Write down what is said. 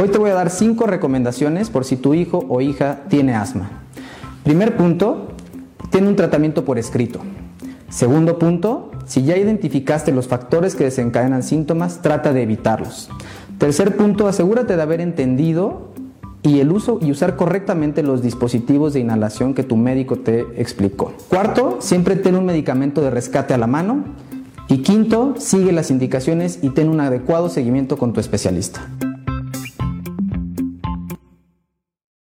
Hoy te voy a dar cinco recomendaciones por si tu hijo o hija tiene asma. Primer punto, tiene un tratamiento por escrito. Segundo punto, si ya identificaste los factores que desencadenan síntomas, trata de evitarlos. Tercer punto, asegúrate de haber entendido y el uso y usar correctamente los dispositivos de inhalación que tu médico te explicó. Cuarto, siempre ten un medicamento de rescate a la mano. Y quinto, sigue las indicaciones y ten un adecuado seguimiento con tu especialista.